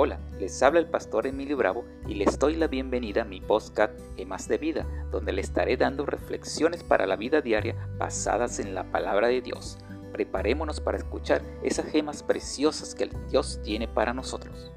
Hola, les habla el pastor Emilio Bravo y les doy la bienvenida a mi podcast Gemas de Vida, donde le estaré dando reflexiones para la vida diaria basadas en la palabra de Dios. Preparémonos para escuchar esas gemas preciosas que Dios tiene para nosotros.